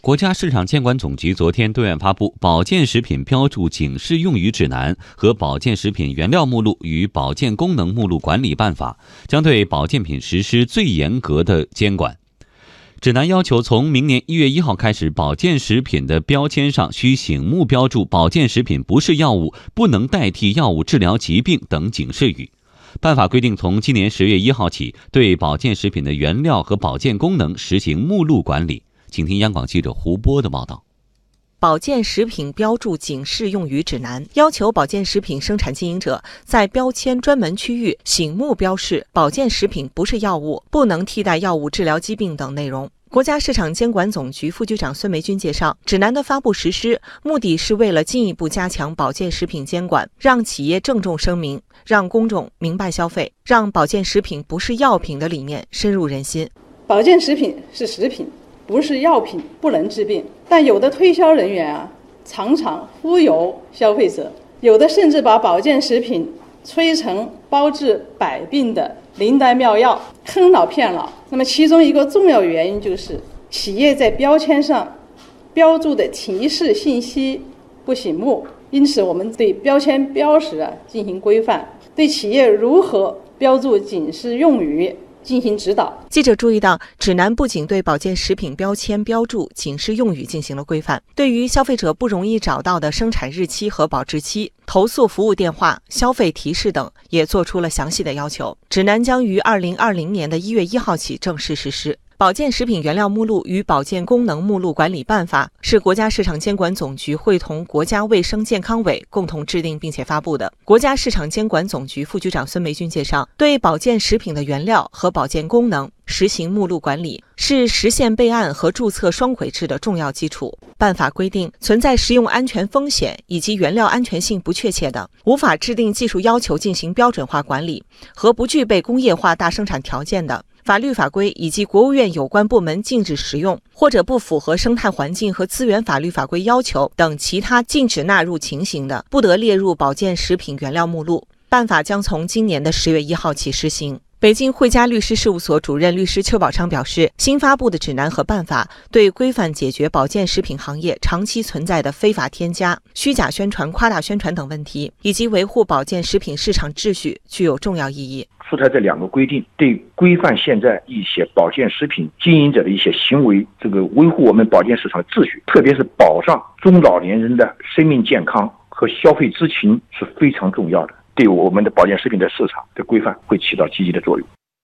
国家市场监管总局昨天对外发布《保健食品标注警示用语指南》和《保健食品原料目录与保健功能目录管理办法》，将对保健品实施最严格的监管。指南要求，从明年一月一号开始，保健食品的标签上需醒目标注“保健食品不是药物，不能代替药物治疗疾病”等警示语。办法规定，从今年十月一号起，对保健食品的原料和保健功能实行目录管理。请听央广记者胡波的报道。保健食品标注警示用语指南要求保健食品生产经营者在标签专门区域醒目标示“保健食品不是药物，不能替代药物治疗疾病”等内容。国家市场监管总局副局长孙梅军介绍，指南的发布实施目的是为了进一步加强保健食品监管，让企业郑重声明，让公众明白消费，让保健食品不是药品的理念深入人心。保健食品是食品。不是药品不能治病，但有的推销人员啊，常常忽悠消费者，有的甚至把保健食品吹成包治百病的灵丹妙药，坑老骗老。那么其中一个重要原因就是企业在标签上标注的提示信息不醒目，因此我们对标签标识啊进行规范，对企业如何标注警示用语。进行指导。记者注意到，指南不仅对保健食品标签标注、警示用语进行了规范，对于消费者不容易找到的生产日期和保质期、投诉服务电话、消费提示等，也做出了详细的要求。指南将于二零二零年的一月一号起正式实施。保健食品原料目录与保健功能目录管理办法是国家市场监管总局会同国家卫生健康委共同制定并且发布的。国家市场监管总局副局长孙梅军介绍，对保健食品的原料和保健功能实行目录管理，是实现备案和注册双轨制的重要基础。办法规定，存在食用安全风险以及原料安全性不确切的，无法制定技术要求进行标准化管理和不具备工业化大生产条件的。法律法规以及国务院有关部门禁止食用，或者不符合生态环境和资源法律法规要求等其他禁止纳入情形的，不得列入保健食品原料目录。办法将从今年的十月一号起施行。北京汇佳律师事务所主任律师邱宝昌表示，新发布的指南和办法对规范解决保健食品行业长期存在的非法添加、虚假宣传、夸大宣传等问题，以及维护保健食品市场秩序，具有重要意义。出台这两个规定，对规范现在一些保健食品经营者的一些行为，这个维护我们保健市场的秩序，特别是保障中老年人的生命健康和消费知情是非常重要的。对我们的保健食品的市场的规范会起到积极的作用。